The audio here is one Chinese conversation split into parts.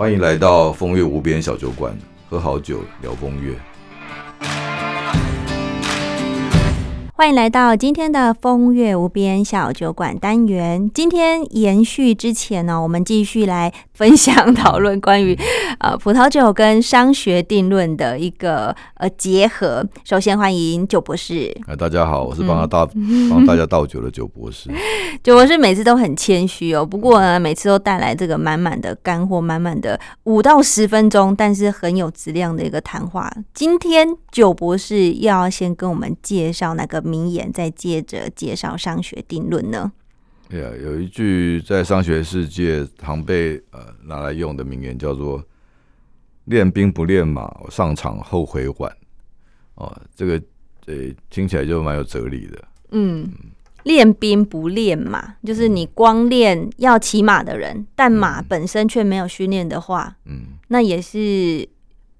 欢迎来到风月无边小酒馆，喝好酒聊风月。欢迎来到今天的风月无边小酒馆单元。今天延续之前呢，我们继续来分享讨论关于呃葡萄酒跟商学定论的一个呃结合。首先欢迎酒博士。哎，大家好，我是帮他倒、帮大家倒酒的酒博士。酒博士每次都很谦虚哦，不过呢，每次都带来这个满满的干货，满满的五到十分钟，但是很有质量的一个谈话。今天酒博士要先跟我们介绍哪个。名言，再接着介绍商学定论呢？对啊，有一句在商学世界常被呃拿来用的名言，叫做“练兵不练马，上场后悔晚”。哦，这个呃听起来就蛮有哲理的。嗯，练兵不练马，就是你光练要骑马的人，但马本身却没有训练的话，嗯，那也是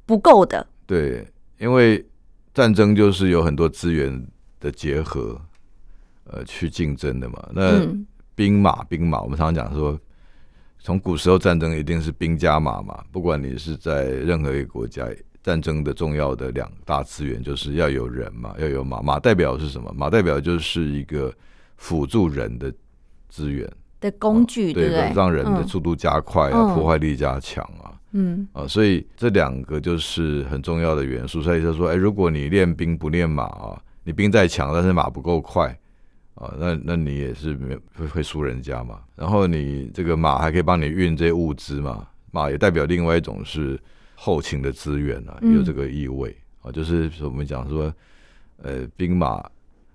不够的。对，因为战争就是有很多资源。的结合，呃，去竞争的嘛。那兵马，兵马，我们常常讲说，从古时候战争一定是兵加马嘛。不管你是在任何一个国家，战争的重要的两大资源就是要有人嘛，要有马。马代表是什么？马代表就是一个辅助人的资源的工具，对不对？让人的速度加快啊，破坏力加强啊。嗯啊，所以这两个就是很重要的元素。所以就说，哎，如果你练兵不练马啊。你兵再强，但是马不够快啊，那那你也是没会会输人家嘛。然后你这个马还可以帮你运这些物资嘛，马也代表另外一种是后勤的资源啊，有这个意味啊。就是我们讲说，呃，兵马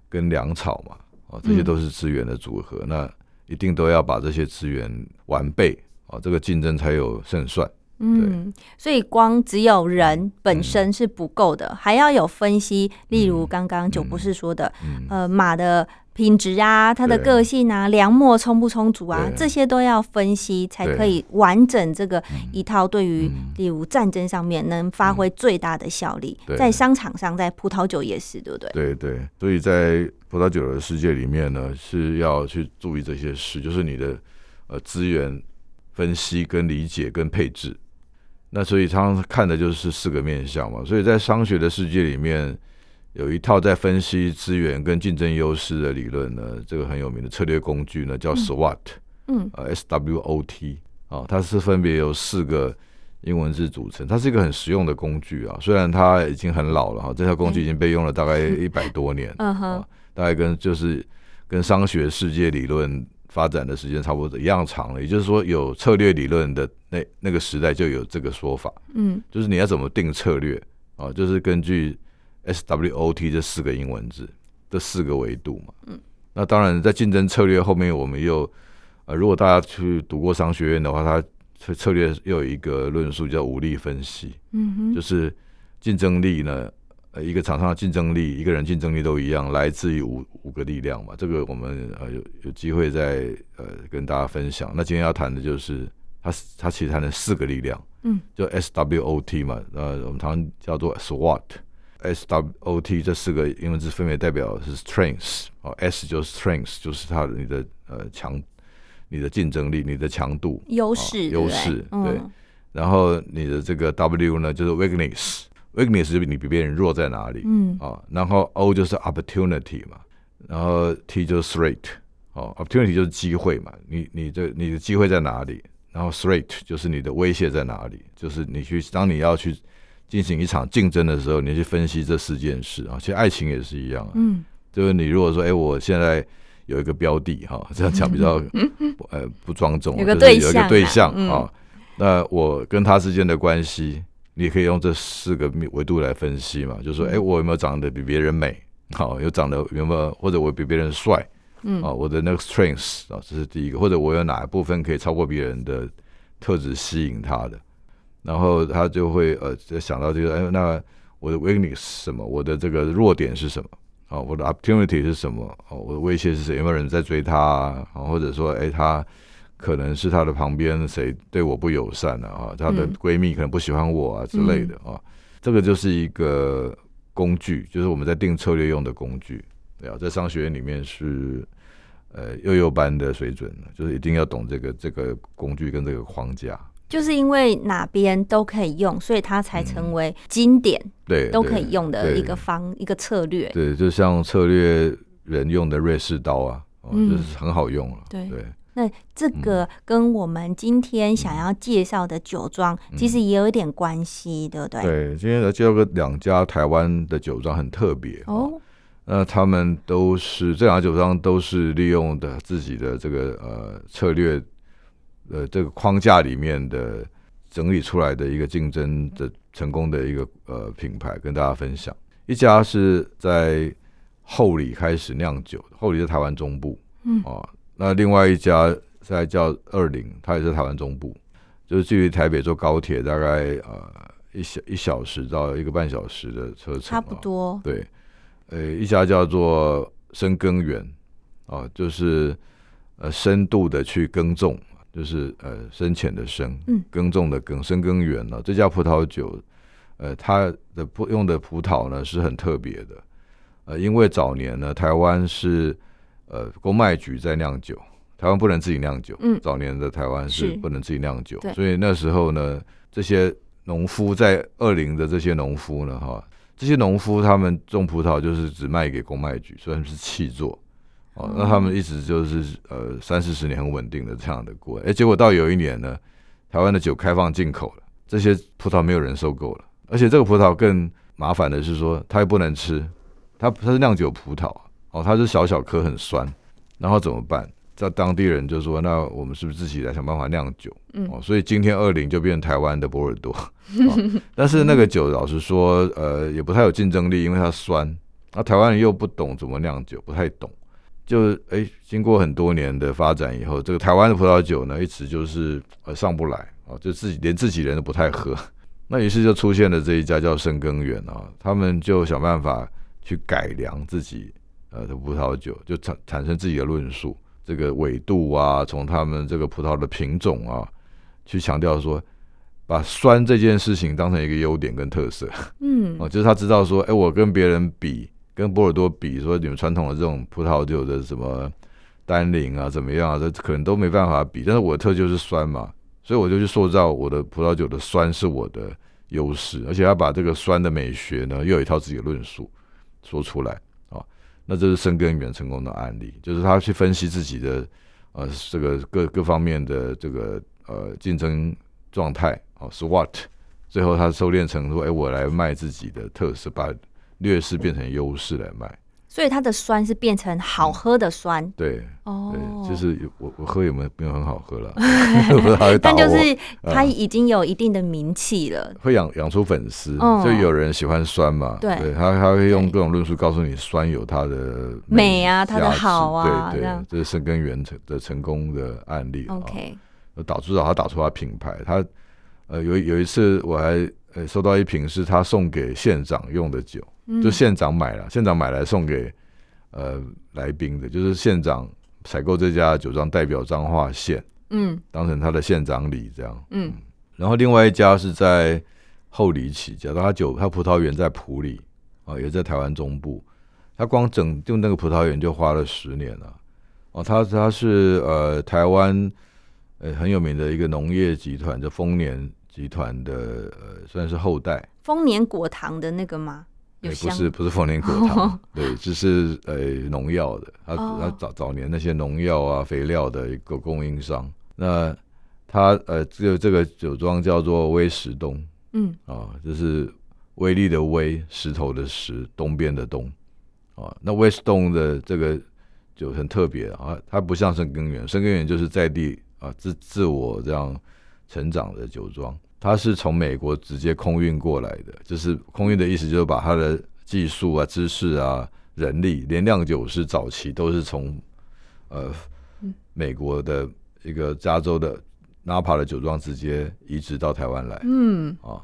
跟粮草嘛，啊，这些都是资源的组合，那一定都要把这些资源完备啊，这个竞争才有胜算。嗯，所以光只有人本身是不够的，还要有分析。例如刚刚九博士说的，呃，马的品质啊，它的个性啊，粮墨充不充足啊，这些都要分析，才可以完整这个一套对于例如战争上面能发挥最大的效力。在商场上，在葡萄酒也是，对不对？对对，所以在葡萄酒的世界里面呢，是要去注意这些事，就是你的呃资源分析、跟理解、跟配置。那所以常常看的就是四个面向嘛，所以在商学的世界里面，有一套在分析资源跟竞争优势的理论呢，这个很有名的策略工具呢叫 SWOT，嗯，呃 S W O T 啊，它是分别由四个英文字组成，它是一个很实用的工具啊，虽然它已经很老了哈，这套工具已经被用了大概 一百多年，嗯哼，大概跟就是跟商学世界理论。发展的时间差不多一样长了，也就是说，有策略理论的那那个时代就有这个说法，嗯，就是你要怎么定策略啊，就是根据 S W O T 这四个英文字这四个维度嘛，嗯，那当然在竞争策略后面，我们又呃，如果大家去读过商学院的话，它策略又有一个论述叫武力分析，嗯哼，就是竞争力呢。呃，一个厂商的竞争力，一个人竞争力都一样，来自于五五个力量嘛。这个我们呃有有机会再呃跟大家分享。那今天要谈的就是它它其实谈了四个力量，嗯，就 S W O T 嘛，呃，我们常常叫做 SWOT，S W O T 这四个英文字分别代表是 Strength 哦，S 就是 Strength，就是它的你的呃强，你的竞争力，你的强度，优势，优势，对。然后你的这个 W 呢，就是 Weakness。Weakness 就你比别人弱在哪里？嗯，啊，然后 O 就是 opportunity 嘛，然后 T 就是 threat，哦，opportunity 就是机会嘛，你你这你的机会在哪里？然后 threat 就是你的威胁在哪里？就是你去当你要去进行一场竞争的时候，你去分析这四件事啊。其实爱情也是一样，啊嗯，就是你如果说，哎，我现在有一个标的哈，这样讲比较呃不庄重，有个对象，有个对象啊，那我跟他之间的关系。你可以用这四个维度来分析嘛，就是说，哎，我有没有长得比别人美？好，有长得有没有，或者我比别人帅？嗯，啊，我的那个 strength 啊，这是第一个，或者我有哪一部分可以超过别人的特质吸引他的？然后他就会呃，就想到这个，哎，那我的 weakness 是什么？我的这个弱点是什么？啊，我的 opportunity 是什么？哦，我的威胁是谁？有没有人在追他啊？或者说，哎，他。可能是她的旁边谁对我不友善了啊？她的闺蜜可能不喜欢我啊之类的啊。这个就是一个工具，就是我们在定策略用的工具。对啊，在商学院里面是呃幼幼班的水准，就是一定要懂这个这个工具跟这个框架。就是因为哪边都可以用，所以它才成为经典，对，都可以用的一个方一个策略。对，就像策略人用的瑞士刀啊，哦，嗯就是很好用了。对对，那这个跟我们今天想要介绍的酒庄，其实也有一点关系，对不对？对，今天来介绍个两家台湾的酒庄很特别哦。哦，那他们都是这两家酒庄都是利用的自己的这个呃策略呃这个框架里面的整理出来的一个竞争的成功的一个呃品牌，跟大家分享。一家是在后里开始酿酒，后里在台湾中部，嗯哦，那另外一家在叫二零，它也是台湾中部，就是距离台北坐高铁大概呃一小一小时到一个半小时的车程，差不哦多。对，呃，一家叫做深耕园，啊，就是呃深度的去耕种，就是呃深浅的深，嗯。耕种的耕，深耕园呢、这家葡萄酒，呃，它的葡用的葡萄呢是很特别的，呃，因为早年呢，台湾是呃公卖局在酿酒，台湾不能自己酿酒，嗯。早年的台湾是是。不能自己酿酒，所以那时候呢，这些农夫在二零的这些农夫呢，哈，这些农夫他们种葡萄就是只卖给公卖局，虽然是契作。哦，那他们一直就是呃三四十年很稳定的这样的过，哎，结果到有一年呢，台湾的酒开放进口了，这些葡萄没有人收购了，而且这个葡萄更麻烦的是说，它又不能吃，它它是酿酒葡萄，哦，它是小小颗很酸，然后怎么办？在当地人就说，那我们是不是自己来想办法酿酒？嗯哦，所以今天二零就变成台湾的波尔多，哦 但是那个酒老实说，呃，也不太有竞争力，因为它酸，那台湾人又不懂怎么酿酒，不太懂。就哎、经过很多年的发展以后，这个台湾的葡萄酒呢，一直就是呃上不来哦，就自己连自己人都不太喝。那于是就出现了这一家叫深耕园啊，他们就想办法去改良自己呃的葡萄酒，就产产生自己的论述，这个纬度啊，从他们这个葡萄的品种啊，去强调说，把酸这件事情当成一个优点跟特色。嗯哦，就是他知道说，哎、我跟别人比，跟波尔多比，说你们传统的这种葡萄酒的什么单宁啊，怎么样啊，这可能都没办法比。但是我的特就是酸嘛，所以我就去塑造我的葡萄酒的酸是我的优势，而且他把这个酸的美学呢，又有一套自己的论述说出来啊、那这是深耕远成功的案例，就是他去分析自己的呃这个各各方面的这个呃竞争状态哦，SWOT。最后他收敛成说：“哎、我来卖自己的特色，把劣势变成优势来卖。所以它的酸是变成好喝的酸。对”哦。对，就是我我喝有没有没有很好喝了。但就是它已经有一定的名气了。会养养出粉丝，嗯。就有人喜欢酸嘛，对。他他会用各种论述告诉你酸有它的美啊它的好啊对对，这是深根源成的成功的案例啊。OK，打至少他打出他品牌，他呃有有一次我还呃收到一瓶是他送给县长用的酒，嗯就县长买了，县长买来送给呃来宾的，就是县长采购这家酒庄代表彰化县，嗯当成他的县长礼这样。嗯然后另外一家是在后里起家，他酒他葡萄园在埔里啊，也在台湾中部。他光整就那个葡萄园就花了十年了。哦，他他是呃台湾呃很有名的一个农业集团，叫丰年集团的呃算是后代，丰年果糖的那个吗？有哎不是不是凤梨果糖，对，只是呃农药的。他哦他早早年那些农药啊肥料的一个供应商。那他呃这个这个酒庄叫做威石东。嗯啊，就是威力的威，石头的石，东边的东啊。那 Westone 的这个酒很特别啊，它不像深根源，深根源就是在地啊自自我这样成长的酒庄，它是从美国直接空运过来的，就是空运的意思就是把它的技术啊、知识啊、人力，连酿酒师早期都是从呃美国的一个加州的 Napa 的酒庄直接移植到台湾来。嗯啊，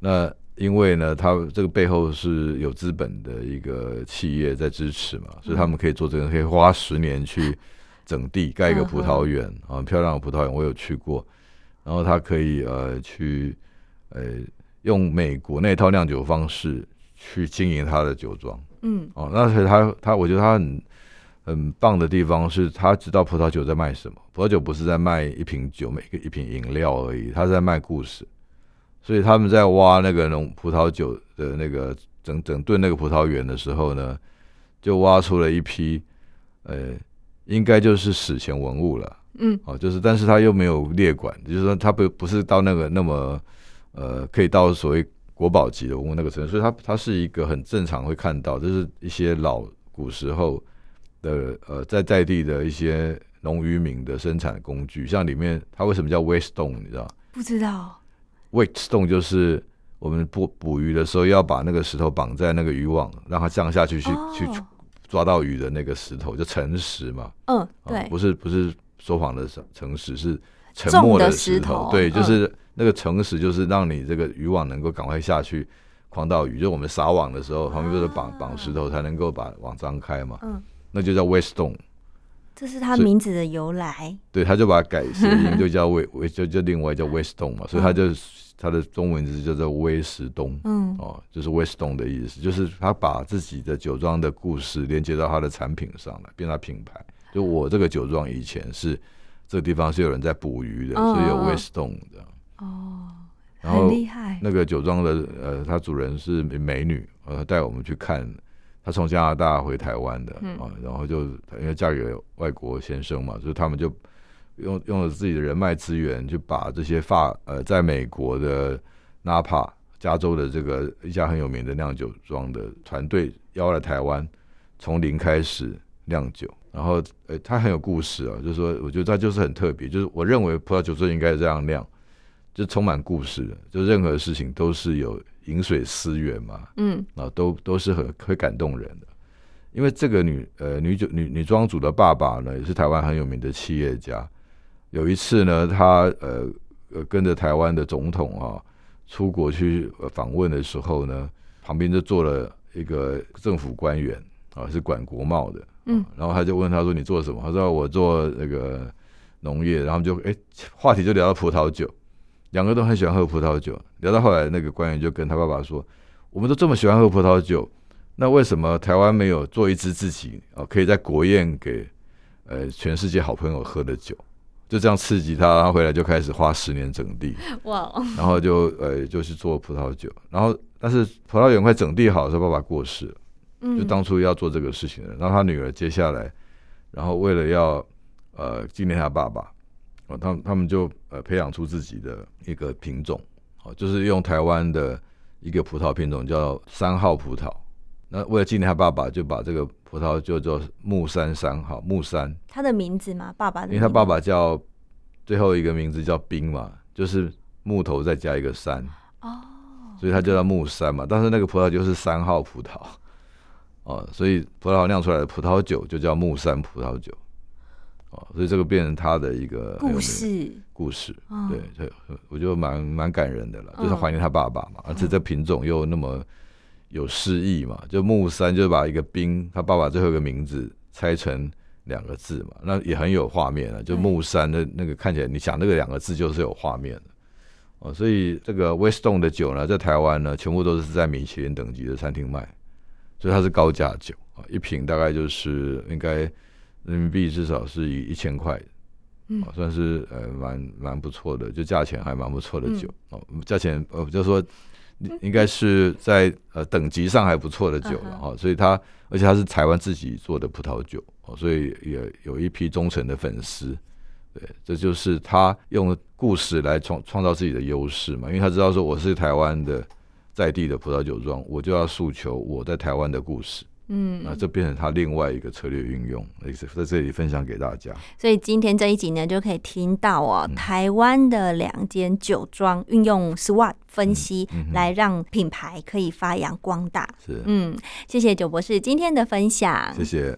那因为呢，它这个背后是有资本的一个企业在支持嘛，所以他们可以做这个，可以花十年去整地盖一个葡萄园啊，很漂亮的葡萄园，我有去过。然后他可以呃去呃用美国那套酿酒方式去经营他的酒庄嗯哦，那所以他他我觉得他很很棒的地方是，他知道葡萄酒在卖什么。葡萄酒不是在卖一瓶酒，每个一瓶饮料而已，他在卖故事。所以他们在挖那个农葡萄酒的那个整整顿那个葡萄园的时候呢，就挖出了一批，呃，应该就是史前文物了。嗯，哦，就是，但是他又没有列管，就是说他不不是到那个那么，呃，可以到所谓国宝级的文物那个层，所以它它是一个很正常会看到，就是一些老古时候的呃在在地的一些农渔民的生产工具，像里面它为什么叫 waste stone，你知道？不知道。waste stone 就是我们捕捕鱼的时候要把那个石头绑在那个渔网，让它降下去去去抓到鱼的那个石头，就沉石嘛。嗯，对，不是不是。说谎的诚实是沉默的石头，对，就是那个诚实，就是让你这个渔网能够赶快下去狂到鱼。就我们撒网的时候，旁边不是绑绑石头才能够把网张开嘛？嗯，那就叫 Westone，这是他名字的由来。对，他就把它改 谐音，就叫威威，就就另外叫 Westone 嘛。所以他就他的中文字叫做威石东，嗯，哦，就是 Westone 的意思，就是他把自己的酒庄的故事连接到他的产品上来，变成品牌。就我这个酒庄以前是这个地方是有人在捕鱼的，所以有 Westone 的哦，很厉害。那个酒庄的呃，它主人是美女，呃，带我们去看。她从加拿大回台湾的啊，然后就因为嫁给外国先生嘛，所以他们就用用了自己的人脉资源，就把这些发呃，在美国的纳帕加州的这个一家很有名的酿酒庄的团队邀来台湾，从零开始酿酒。然后，呃，它很有故事啊，就是说，我觉得它就是很特别，就是我认为葡萄酒就应该这样酿，就充满故事的，就任何事情都是有饮水思源嘛，嗯，啊，都都是很会感动人的。因为这个女呃女酒女女庄主的爸爸呢，也是台湾很有名的企业家。有一次呢，他呃呃跟着台湾的总统啊出国去访问的时候呢，旁边就坐了一个政府官员啊，是管国贸的。嗯，然后他就问他说：“你做什么？”他说：“我做那个农业。”然后就哎，话题就聊到葡萄酒，两个都很喜欢喝葡萄酒。聊到后来，那个官员就跟他爸爸说：“我们都这么喜欢喝葡萄酒，那为什么台湾没有做一支自己啊，可以在国宴给呃全世界好朋友喝的酒？”就这样刺激他，然后回来就开始花十年整地。哇！然后就呃就是做葡萄酒，然后但是葡萄园快整地好的时候，爸爸过世了。就当初要做这个事情的，然后他女儿接下来，然后为了要呃纪念他爸爸，哦，他他们就呃培养出自己的一个品种，哦，就是用台湾的一个葡萄品种叫三号葡萄。那为了纪念他爸爸，就把这个葡萄就做木山三号木山。他的名字嘛？爸爸的？因为他爸爸叫最后一个名字叫冰嘛，就是木头再加一个山哦，所以他就叫木山嘛。但是那个葡萄就是三号葡萄。哦，所以葡萄酿出来的葡萄酒就叫木山葡萄酒，哦，所以这个变成他的一个故事，故事，对，对，我觉得蛮蛮感人的了，就是怀念他爸爸嘛，而且这品种又那么有诗意嘛，就木山就把一个冰，他爸爸最后一个名字拆成两个字嘛，那也很有画面了，就木山的那个看起来，你想那个两个字就是有画面的，哦，所以这个 Westone 的酒呢，在台湾呢，全部都是在米其林等级的餐厅卖。所以它是高价酒啊，一瓶大概就是应该人民币至少是以一千块，嗯，算是呃蛮蛮不错的，就价钱还蛮不错的酒哦，价钱呃就说应该是在呃等级上还不错的酒了哈，所以它而且它是台湾自己做的葡萄酒哦，所以也有一批忠诚的粉丝，对，这就是他用故事来创创造自己的优势嘛，因为他知道说我是台湾的。在地的葡萄酒庄，我就要诉求我在台湾的故事。嗯，那这变成他另外一个策略运用，在这里分享给大家。所以今天这一集呢，就可以听到哦，台湾的两间酒庄运用 SWOT 分析来让品牌可以发扬光大。是，嗯，谢谢九博士今天的分享，谢谢。